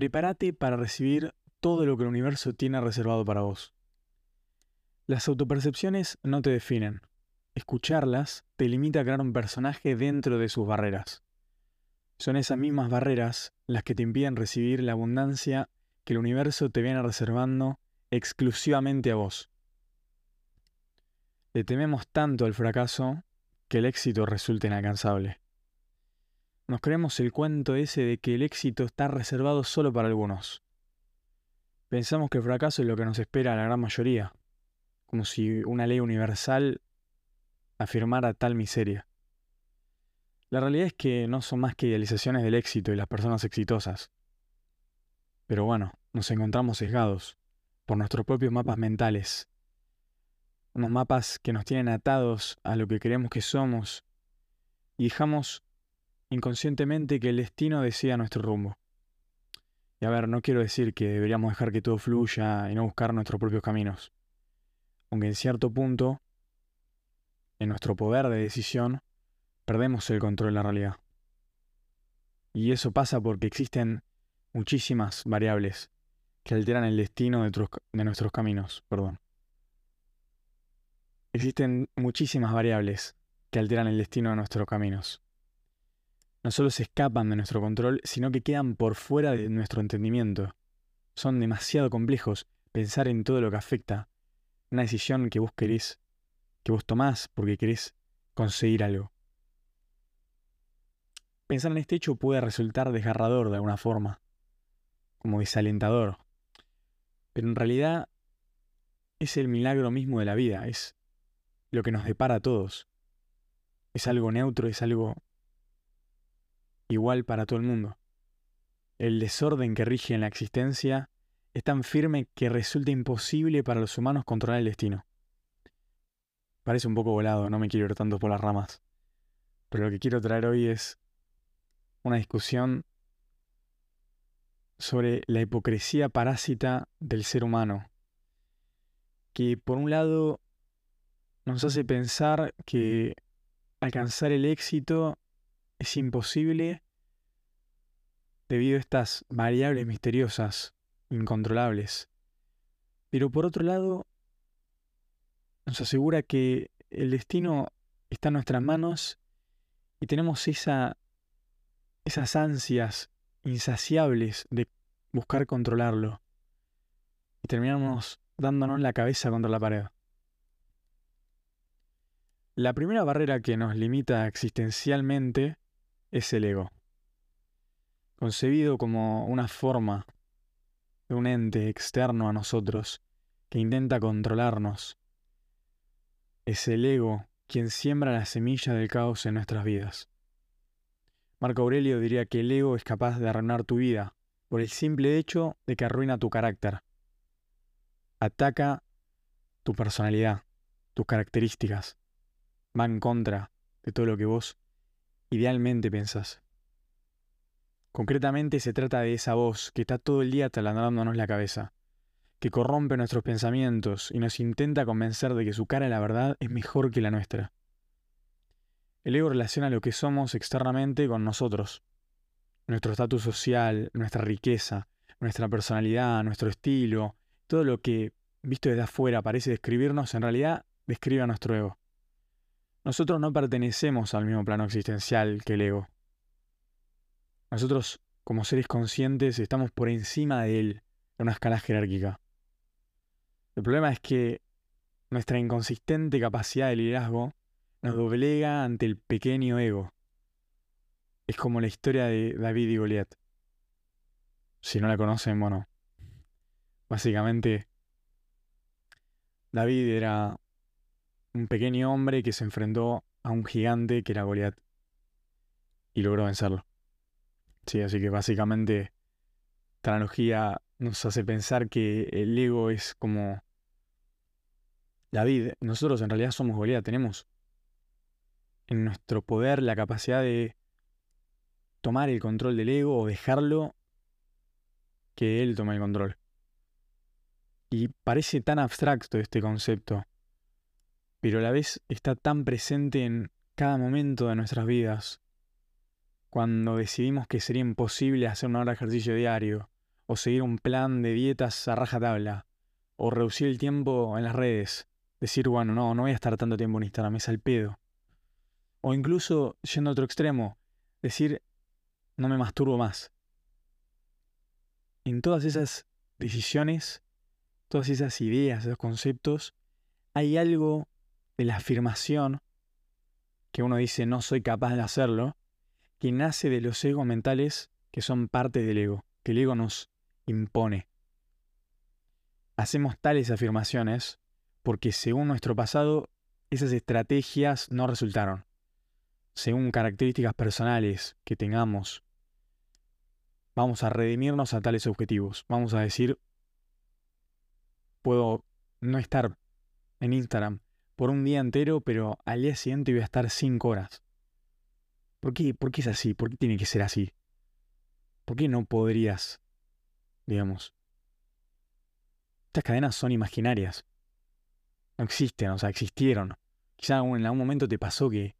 prepárate para recibir todo lo que el universo tiene reservado para vos. Las autopercepciones no te definen. Escucharlas te limita a crear un personaje dentro de sus barreras. Son esas mismas barreras las que te impiden recibir la abundancia que el universo te viene reservando exclusivamente a vos. Le tememos tanto al fracaso que el éxito resulta inalcanzable. Nos creemos el cuento ese de que el éxito está reservado solo para algunos. Pensamos que el fracaso es lo que nos espera a la gran mayoría, como si una ley universal afirmara tal miseria. La realidad es que no son más que idealizaciones del éxito y las personas exitosas. Pero bueno, nos encontramos sesgados por nuestros propios mapas mentales. Unos mapas que nos tienen atados a lo que creemos que somos y dejamos inconscientemente que el destino decida nuestro rumbo. Y a ver, no quiero decir que deberíamos dejar que todo fluya y no buscar nuestros propios caminos. Aunque en cierto punto, en nuestro poder de decisión, perdemos el control de la realidad. Y eso pasa porque existen muchísimas variables que alteran el destino de, de nuestros caminos. Perdón. Existen muchísimas variables que alteran el destino de nuestros caminos. No solo se escapan de nuestro control, sino que quedan por fuera de nuestro entendimiento. Son demasiado complejos pensar en todo lo que afecta una decisión que vos querés, que vos tomás porque querés conseguir algo. Pensar en este hecho puede resultar desgarrador de alguna forma, como desalentador. Pero en realidad es el milagro mismo de la vida, es lo que nos depara a todos. Es algo neutro, es algo igual para todo el mundo. El desorden que rige en la existencia es tan firme que resulta imposible para los humanos controlar el destino. Parece un poco volado, no me quiero ir tanto por las ramas. Pero lo que quiero traer hoy es una discusión sobre la hipocresía parásita del ser humano, que por un lado nos hace pensar que alcanzar el éxito es imposible debido a estas variables misteriosas, incontrolables. Pero por otro lado, nos asegura que el destino está en nuestras manos y tenemos esa, esas ansias insaciables de buscar controlarlo. Y terminamos dándonos la cabeza contra la pared. La primera barrera que nos limita existencialmente es el ego. Concebido como una forma de un ente externo a nosotros que intenta controlarnos, es el ego quien siembra la semilla del caos en nuestras vidas. Marco Aurelio diría que el ego es capaz de arruinar tu vida por el simple hecho de que arruina tu carácter. Ataca tu personalidad, tus características. Va en contra de todo lo que vos idealmente pensás. Concretamente se trata de esa voz que está todo el día taladrándonos la cabeza, que corrompe nuestros pensamientos y nos intenta convencer de que su cara la verdad es mejor que la nuestra. El ego relaciona lo que somos externamente con nosotros. Nuestro estatus social, nuestra riqueza, nuestra personalidad, nuestro estilo, todo lo que, visto desde afuera, parece describirnos, en realidad describe a nuestro ego. Nosotros no pertenecemos al mismo plano existencial que el ego. Nosotros, como seres conscientes, estamos por encima de él en una escala jerárquica. El problema es que nuestra inconsistente capacidad de liderazgo nos doblega ante el pequeño ego. Es como la historia de David y Goliat. Si no la conocen, bueno, básicamente David era un pequeño hombre que se enfrentó a un gigante que era Goliat y logró vencerlo. Sí, así que básicamente esta analogía nos hace pensar que el ego es como David. Nosotros en realidad somos Goliat, tenemos en nuestro poder la capacidad de tomar el control del ego o dejarlo que él tome el control. Y parece tan abstracto este concepto, pero a la vez está tan presente en cada momento de nuestras vidas. Cuando decidimos que sería imposible hacer una hora de ejercicio diario, o seguir un plan de dietas a rajatabla, o reducir el tiempo en las redes, decir, bueno, no, no voy a estar tanto tiempo en Instagram, es al pedo. O incluso, yendo a otro extremo, decir, no me masturbo más. En todas esas decisiones, todas esas ideas, esos conceptos, hay algo de la afirmación que uno dice no soy capaz de hacerlo, que nace de los egos mentales que son parte del ego, que el ego nos impone. Hacemos tales afirmaciones porque según nuestro pasado esas estrategias no resultaron. Según características personales que tengamos, vamos a redimirnos a tales objetivos. Vamos a decir, puedo no estar en Instagram por un día entero, pero al día siguiente voy a estar cinco horas. ¿Por qué? ¿Por qué es así? ¿Por qué tiene que ser así? ¿Por qué no podrías, digamos? Estas cadenas son imaginarias. No existen, o sea, existieron. Quizá en algún momento te pasó que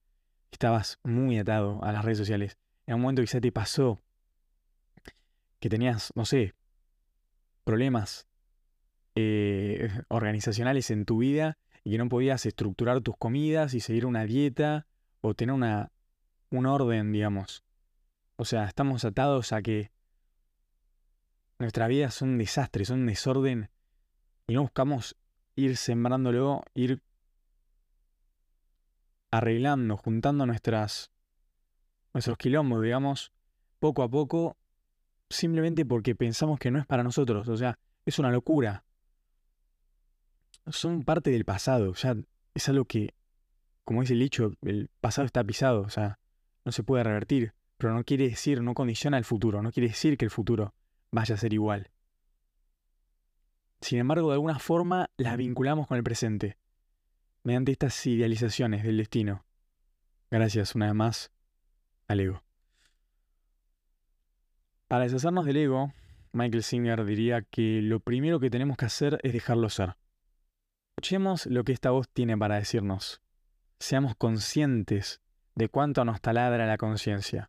estabas muy atado a las redes sociales. En algún momento quizá te pasó que tenías, no sé, problemas eh, organizacionales en tu vida y que no podías estructurar tus comidas y seguir una dieta o tener una, un orden, digamos. O sea, estamos atados a que nuestra vida es un desastre, es un desorden y no buscamos ir sembrándolo, ir arreglando, juntando nuestras, nuestros quilombos, digamos, poco a poco, simplemente porque pensamos que no es para nosotros. O sea, es una locura son parte del pasado, ya es algo que, como dice el dicho, el pasado está pisado, o sea, no se puede revertir, pero no quiere decir, no condiciona el futuro, no quiere decir que el futuro vaya a ser igual. Sin embargo, de alguna forma las vinculamos con el presente, mediante estas idealizaciones del destino. Gracias una vez más al ego. Para deshacernos del ego, Michael Singer diría que lo primero que tenemos que hacer es dejarlo ser. Escuchemos lo que esta voz tiene para decirnos. Seamos conscientes de cuánto nos taladra la conciencia.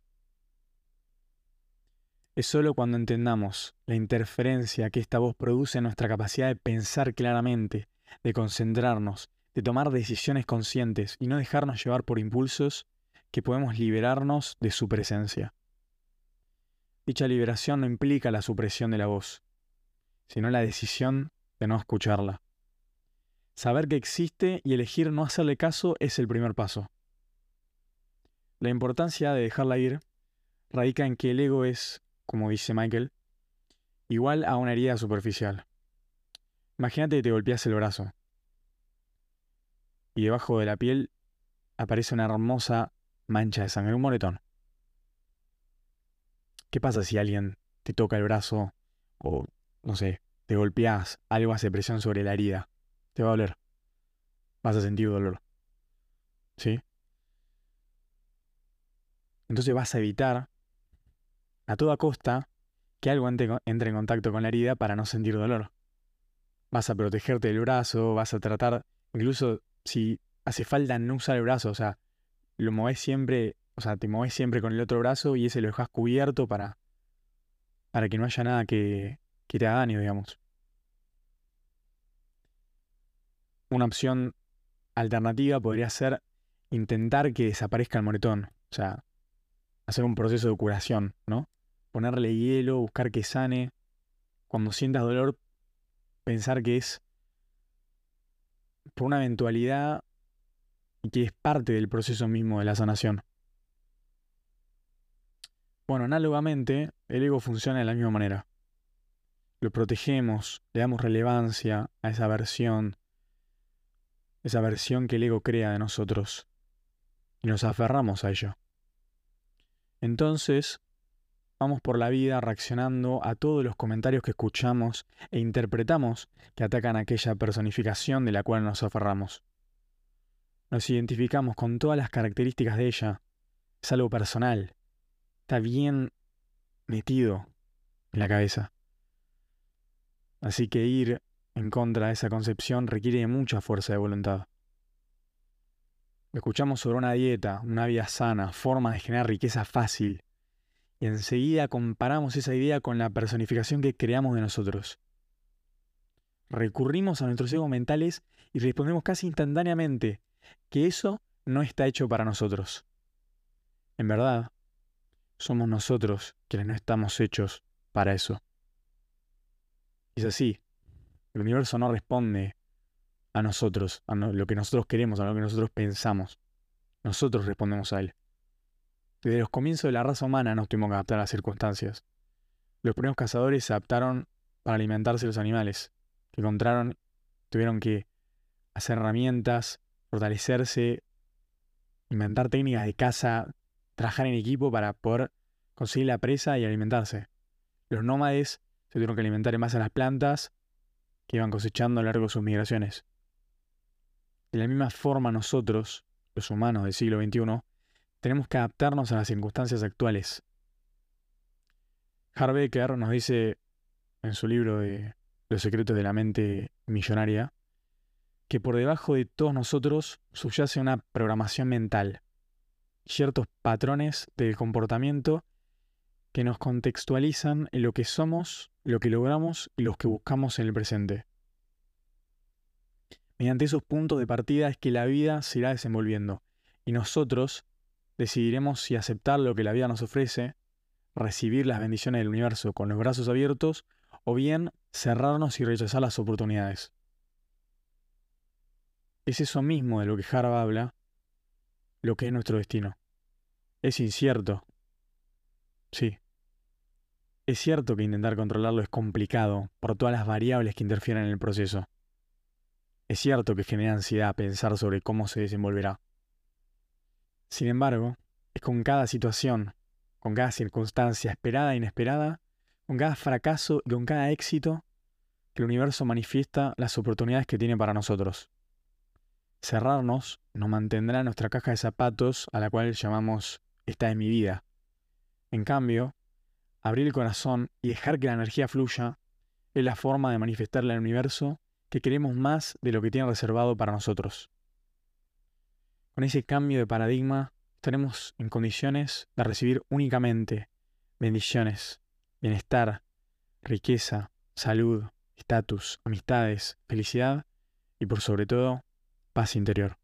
Es solo cuando entendamos la interferencia que esta voz produce en nuestra capacidad de pensar claramente, de concentrarnos, de tomar decisiones conscientes y no dejarnos llevar por impulsos, que podemos liberarnos de su presencia. Dicha liberación no implica la supresión de la voz, sino la decisión de no escucharla. Saber que existe y elegir no hacerle caso es el primer paso. La importancia de dejarla ir radica en que el ego es, como dice Michael, igual a una herida superficial. Imagínate que te golpeas el brazo y debajo de la piel aparece una hermosa mancha de sangre, un moretón. ¿Qué pasa si alguien te toca el brazo o, no sé, te golpeas, algo hace presión sobre la herida? Te va a doler. Vas a sentir dolor. ¿Sí? Entonces vas a evitar a toda costa que algo entre, en contacto con la herida para no sentir dolor. Vas a protegerte del brazo, vas a tratar, incluso si hace falta no usar el brazo, o sea, lo mueves siempre, o sea, te mueves siempre con el otro brazo y ese lo dejas cubierto para, para que no haya nada que, que te haga daño, digamos. Una opción alternativa podría ser intentar que desaparezca el moretón. O sea, hacer un proceso de curación, ¿no? Ponerle hielo, buscar que sane. Cuando sientas dolor, pensar que es por una eventualidad y que es parte del proceso mismo de la sanación. Bueno, análogamente, el ego funciona de la misma manera. Lo protegemos, le damos relevancia a esa versión, esa versión que el ego crea de nosotros, y nos aferramos a ello. Entonces, vamos por la vida reaccionando a todos los comentarios que escuchamos e interpretamos que atacan aquella personificación de la cual nos aferramos. Nos identificamos con todas las características de ella. Es algo personal. Está bien metido en la cabeza. Así que ir en contra de esa concepción requiere mucha fuerza de voluntad. Escuchamos sobre una dieta, una vida sana, forma de generar riqueza fácil. y enseguida comparamos esa idea con la personificación que creamos de nosotros. Recurrimos a nuestros egos mentales y respondemos casi instantáneamente que eso no está hecho para nosotros. En verdad, somos nosotros quienes no estamos hechos para eso. Es así. El universo no responde a nosotros, a lo que nosotros queremos, a lo que nosotros pensamos. Nosotros respondemos a él. Desde los comienzos de la raza humana nos tuvimos que adaptar a las circunstancias. Los primeros cazadores se adaptaron para alimentarse los animales que encontraron, tuvieron que hacer herramientas, fortalecerse, inventar técnicas de caza, trabajar en equipo para poder conseguir la presa y alimentarse. Los nómades se tuvieron que alimentar en base a las plantas iban cosechando a lo largo de sus migraciones. De la misma forma nosotros, los humanos del siglo XXI, tenemos que adaptarnos a las circunstancias actuales. Harbecker nos dice en su libro de Los secretos de la mente millonaria que por debajo de todos nosotros subyace una programación mental, ciertos patrones del comportamiento que nos contextualizan en lo que somos, lo que logramos y los que buscamos en el presente. Mediante esos puntos de partida es que la vida se irá desenvolviendo y nosotros decidiremos si aceptar lo que la vida nos ofrece, recibir las bendiciones del universo con los brazos abiertos, o bien cerrarnos y rechazar las oportunidades. Es eso mismo de lo que Harv habla, lo que es nuestro destino. Es incierto. Sí. Es cierto que intentar controlarlo es complicado por todas las variables que interfieren en el proceso. Es cierto que genera ansiedad pensar sobre cómo se desenvolverá. Sin embargo, es con cada situación, con cada circunstancia esperada e inesperada, con cada fracaso y con cada éxito, que el universo manifiesta las oportunidades que tiene para nosotros. Cerrarnos nos mantendrá en nuestra caja de zapatos a la cual llamamos esta de mi vida. En cambio, abrir el corazón y dejar que la energía fluya es la forma de manifestarle al universo que queremos más de lo que tiene reservado para nosotros. Con ese cambio de paradigma estaremos en condiciones de recibir únicamente bendiciones, bienestar, riqueza, salud, estatus, amistades, felicidad y por sobre todo, paz interior.